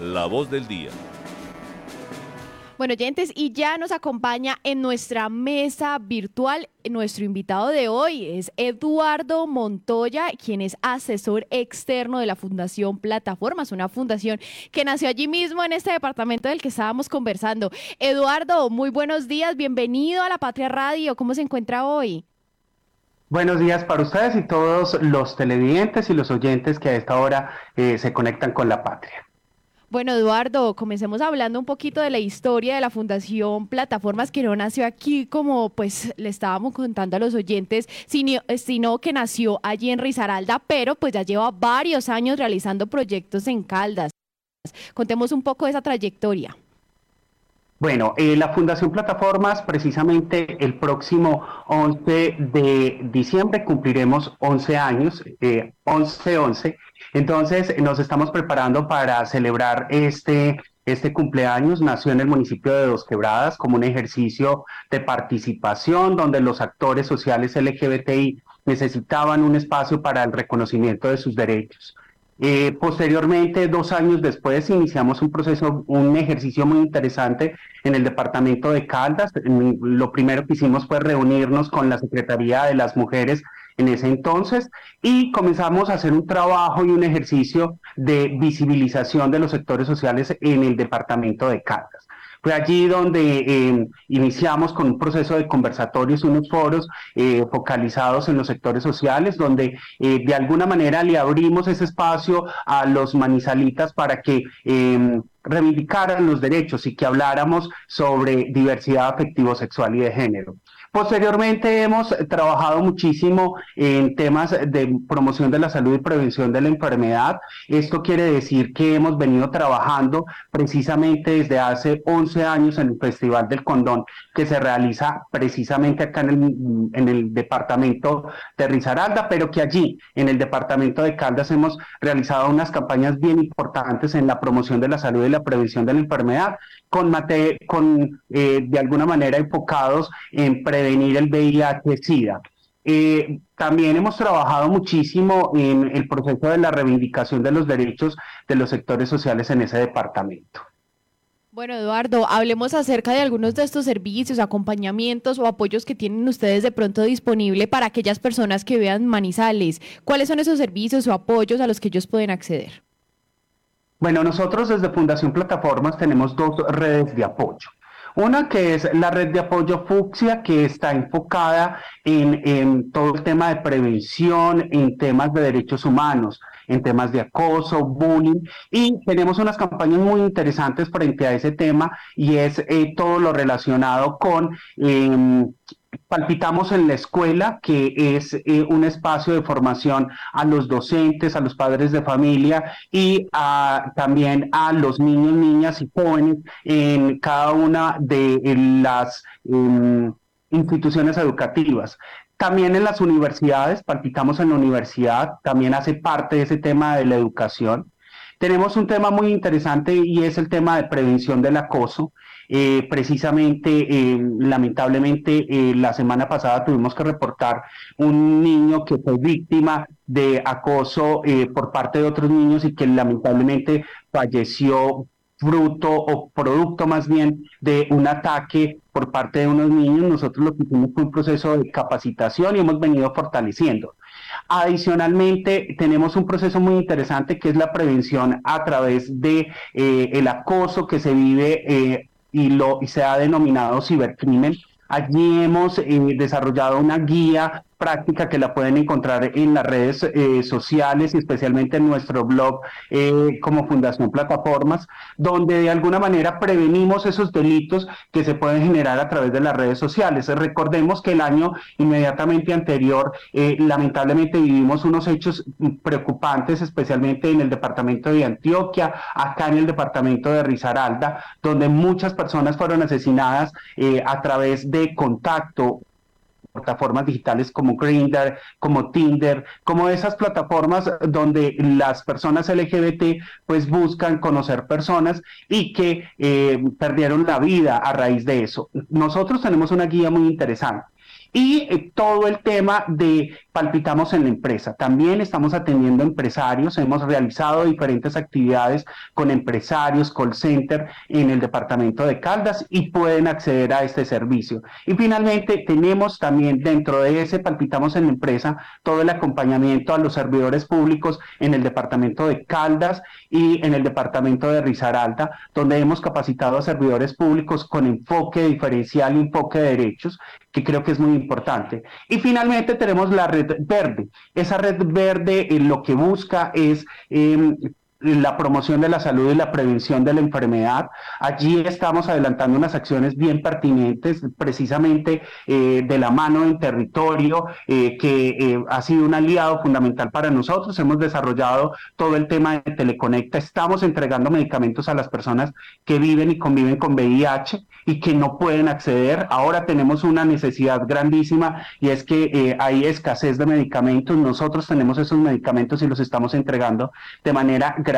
la voz del día. Bueno, oyentes, y ya nos acompaña en nuestra mesa virtual nuestro invitado de hoy es Eduardo Montoya, quien es asesor externo de la Fundación Plataformas, una fundación que nació allí mismo en este departamento del que estábamos conversando. Eduardo, muy buenos días, bienvenido a la Patria Radio. ¿Cómo se encuentra hoy? Buenos días para ustedes y todos los televidentes y los oyentes que a esta hora eh, se conectan con la Patria. Bueno, Eduardo, comencemos hablando un poquito de la historia de la Fundación Plataformas, que no nació aquí como pues le estábamos contando a los oyentes, sino, sino que nació allí en Risaralda, pero pues ya lleva varios años realizando proyectos en Caldas. Contemos un poco de esa trayectoria. Bueno, eh, la Fundación Plataformas, precisamente el próximo 11 de diciembre cumpliremos 11 años, eh, 11-11. Entonces, nos estamos preparando para celebrar este, este cumpleaños. Nació en el municipio de Dos Quebradas como un ejercicio de participación donde los actores sociales LGBTI necesitaban un espacio para el reconocimiento de sus derechos. Eh, posteriormente, dos años después, iniciamos un proceso, un ejercicio muy interesante en el departamento de Caldas. Lo primero que hicimos fue reunirnos con la Secretaría de las Mujeres en ese entonces y comenzamos a hacer un trabajo y un ejercicio de visibilización de los sectores sociales en el departamento de Caldas. Fue allí donde eh, iniciamos con un proceso de conversatorios, unos foros eh, focalizados en los sectores sociales, donde eh, de alguna manera le abrimos ese espacio a los manizalitas para que reivindicaran los derechos y que habláramos sobre diversidad afectivo-sexual y de género. Posteriormente hemos trabajado muchísimo en temas de promoción de la salud y prevención de la enfermedad. Esto quiere decir que hemos venido trabajando precisamente desde hace 11 años en el Festival del Condón que se realiza precisamente acá en el, en el departamento de Risaralda, pero que allí en el departamento de Caldas hemos realizado unas campañas bien importantes en la promoción de la salud y la prevención de la enfermedad con eh, de alguna manera enfocados en prevenir el VIH-Sida. Eh, también hemos trabajado muchísimo en el proceso de la reivindicación de los derechos de los sectores sociales en ese departamento. Bueno, Eduardo, hablemos acerca de algunos de estos servicios, acompañamientos o apoyos que tienen ustedes de pronto disponible para aquellas personas que vean Manizales. ¿Cuáles son esos servicios o apoyos a los que ellos pueden acceder? Bueno, nosotros desde Fundación Plataformas tenemos dos redes de apoyo. Una que es la red de apoyo Fucsia, que está enfocada en, todo el tema de prevención, en temas de derechos humanos, en temas de acoso, bullying, y tenemos unas campañas muy interesantes frente a ese tema y es eh, todo lo relacionado con em, palpitamos en la escuela, que es eh, un espacio de formación a los docentes, a los padres de familia y también a los niños, niñas y jóvenes en cada una de las em, instituciones educativas. También en las universidades, palpitamos en la universidad, también hace parte de ese tema de la educación. Tenemos un tema muy interesante y es el tema de prevención del acoso. Eh, precisamente, eh, lamentablemente, eh, la semana pasada tuvimos que reportar un niño que fue víctima de acoso por parte de otros niños y que lamentablemente falleció fruto o producto más bien de un ataque por parte de unos niños. Nosotros lo que hicimos fue un proceso de capacitación y hemos venido fortaleciendo. Adicionalmente, tenemos un proceso muy interesante que es la prevención a través de el acoso que se vive y, lo, y se ha denominado cibercrimen. Allí hemos eh, desarrollado una guía práctica que la pueden encontrar en las redes eh, sociales y especialmente en nuestro blog eh, como Fundación Plataformas, donde de alguna manera prevenimos esos delitos que se pueden generar a través de las redes sociales. Recordemos que el año inmediatamente anterior, eh, lamentablemente vivimos unos hechos preocupantes, especialmente en el departamento de Antioquia, acá en el departamento de Risaralda, donde muchas personas fueron asesinadas a través de contacto plataformas digitales como Grindr, como Tinder, como esas plataformas donde las personas LGBT pues buscan conocer personas y que eh, perdieron la vida a raíz de eso. Nosotros tenemos una guía muy interesante y eh, todo el tema de palpitamos en la empresa. También estamos atendiendo empresarios, hemos realizado diferentes actividades con empresarios, call center en el departamento de Caldas y pueden acceder a este servicio. Y finalmente tenemos también dentro de ese palpitamos en la empresa todo el acompañamiento a los servidores públicos en el departamento de Caldas y en el departamento de Risaralda, donde hemos capacitado a servidores públicos con enfoque diferencial y enfoque de derechos, que creo que es muy importante. Y finalmente tenemos la verde. Esa red verde eh, lo que busca es em, la promoción de la salud y la prevención de la enfermedad. Allí estamos adelantando unas acciones bien pertinentes, precisamente eh, de la mano en territorio, eh, que eh, ha sido un aliado fundamental para nosotros. Hemos desarrollado todo el tema de Teleconecta. Estamos entregando medicamentos a las personas que viven y conviven con VIH y que no pueden acceder. Ahora tenemos una necesidad grandísima y es que hay escasez de medicamentos. Nosotros tenemos esos medicamentos y los estamos entregando de manera gratuita,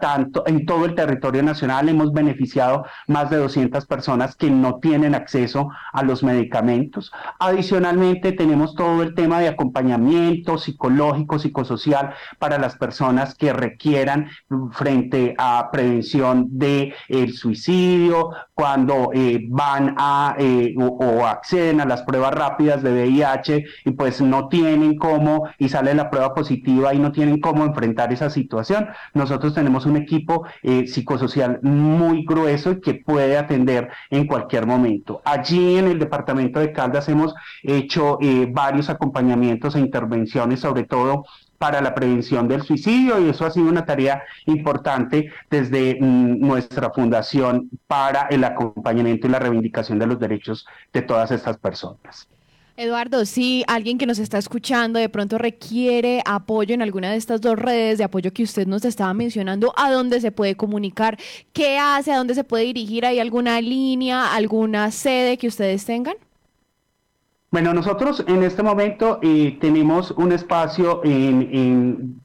tanto en todo el territorio nacional. Hemos beneficiado más de 200 personas que no tienen acceso a los medicamentos. Adicionalmente, tenemos todo el tema de acompañamiento psicológico, psicosocial para las personas que requieran frente a prevención del el suicidio, cuando eh, van a eh, o, acceden a las pruebas rápidas de VIH y pues no tienen cómo y sale la prueba positiva y no tienen cómo enfrentar esa situación. Nosotros tenemos un equipo eh, psicosocial muy grueso y que puede atender en cualquier momento. Allí en el departamento de Caldas hemos hecho eh, varios acompañamientos e intervenciones, sobre todo para la prevención del suicidio y eso ha sido una tarea importante desde mm, nuestra fundación para el acompañamiento y la reivindicación de los derechos de todas estas personas. Eduardo, si alguien que nos está escuchando de pronto requiere apoyo en alguna de estas dos redes de apoyo que usted nos estaba mencionando, ¿a dónde se puede comunicar? ¿Qué hace? ¿A dónde se puede dirigir? ¿Hay alguna línea, alguna sede que ustedes tengan? Bueno, nosotros en este momento eh, tenemos un espacio en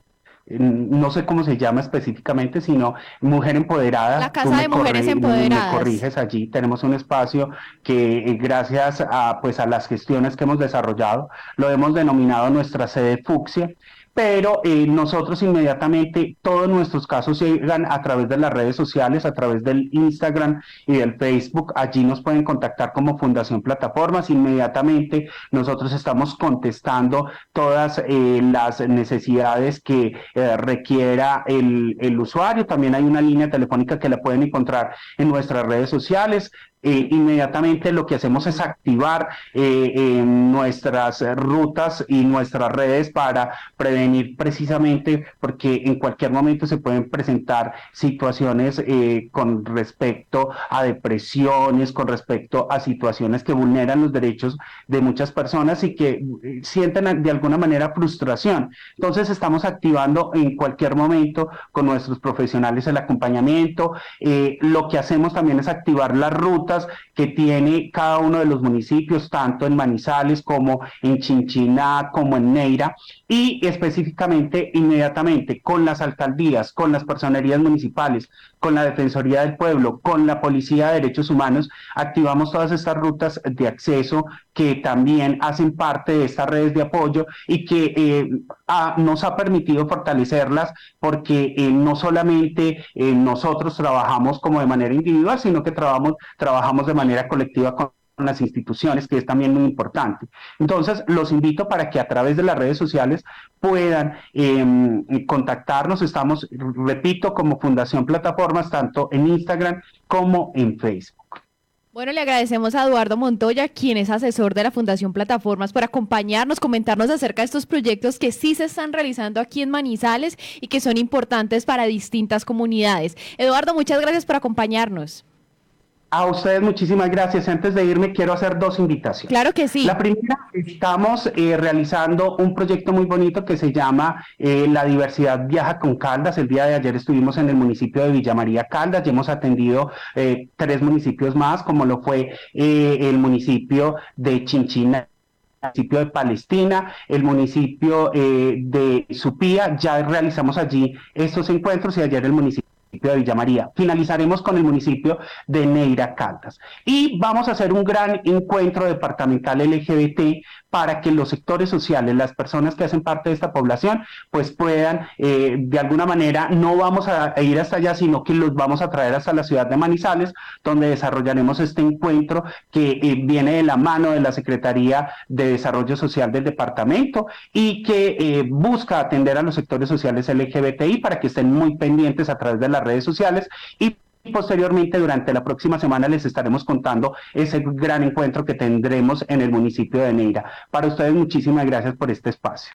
no sé cómo se llama específicamente, sino Mujer Empoderada. La Casa de Mujeres Empoderadas. Me corriges allí, tenemos un espacio que eh, gracias a, pues, a las gestiones que hemos desarrollado, lo hemos denominado nuestra sede Fucsia pero eh, nosotros inmediatamente todos nuestros casos llegan a través de las redes sociales, a través del Instagram y del Facebook. Allí nos pueden contactar como Fundación Plataformas. Inmediatamente nosotros estamos contestando todas eh, las necesidades que eh, requiera el, el usuario. También hay una línea telefónica que la pueden encontrar en nuestras redes sociales. Eh, inmediatamente lo que hacemos es activar eh, nuestras rutas y nuestras redes para prevenir precisamente porque en cualquier momento se pueden presentar situaciones eh, con respecto a depresiones, con respecto a situaciones que vulneran los derechos de muchas personas y que sienten de alguna manera frustración. Entonces estamos activando en cualquier momento con nuestros profesionales el acompañamiento. lo que hacemos también es activar las rutas que tiene cada uno de los municipios, tanto en Manizales como en Chinchiná, como en Neira, y específicamente inmediatamente con las alcaldías, con las personerías municipales, con la Defensoría del Pueblo, con la Policía de Derechos Humanos, activamos todas estas rutas de acceso que también hacen parte de estas redes de apoyo y que eh, nos ha permitido fortalecerlas porque eh, no solamente eh, nosotros trabajamos como de manera individual, sino que trabajamos, trabajamos de manera colectiva con las instituciones, que es también muy importante. Entonces, los invito para que a través de las redes sociales puedan em, contactarnos. Estamos, repito, como Fundación Plataformas, tanto en Instagram como en Facebook. Bueno, le agradecemos a Eduardo Montoya, quien es asesor de la Fundación Plataformas, por acompañarnos, comentarnos acerca de estos proyectos que sí se están realizando aquí en Manizales y que son importantes para distintas comunidades. Eduardo, muchas gracias por acompañarnos. A ustedes muchísimas gracias. Antes de irme, quiero hacer dos invitaciones. Claro que sí. La primera, estamos eh, realizando un proyecto muy bonito que se llama eh, La diversidad viaja con Caldas. El día de ayer estuvimos en el municipio de Villa María Caldas y hemos atendido eh, tres municipios más, como lo fue el municipio de Chinchina el municipio de Palestina, el municipio de Supía, ya realizamos allí estos encuentros y ayer el municipio de Villa María. Finalizaremos con el municipio de Neira Caldas. Y vamos a hacer un gran encuentro departamental LGBT para que los sectores sociales, las personas que hacen parte de esta población, pues puedan, eh, de alguna manera, no vamos a ir hasta allá, sino que los vamos a traer hasta la ciudad de Manizales, donde desarrollaremos este encuentro que eh, viene de la mano de la Secretaría de Desarrollo Social del departamento y que eh, busca atender a los sectores sociales LGBTI para que estén muy pendientes a través de redes sociales y posteriormente durante la próxima semana les estaremos contando ese gran encuentro que tendremos en el municipio de Neira. Para ustedes muchísimas gracias por este espacio.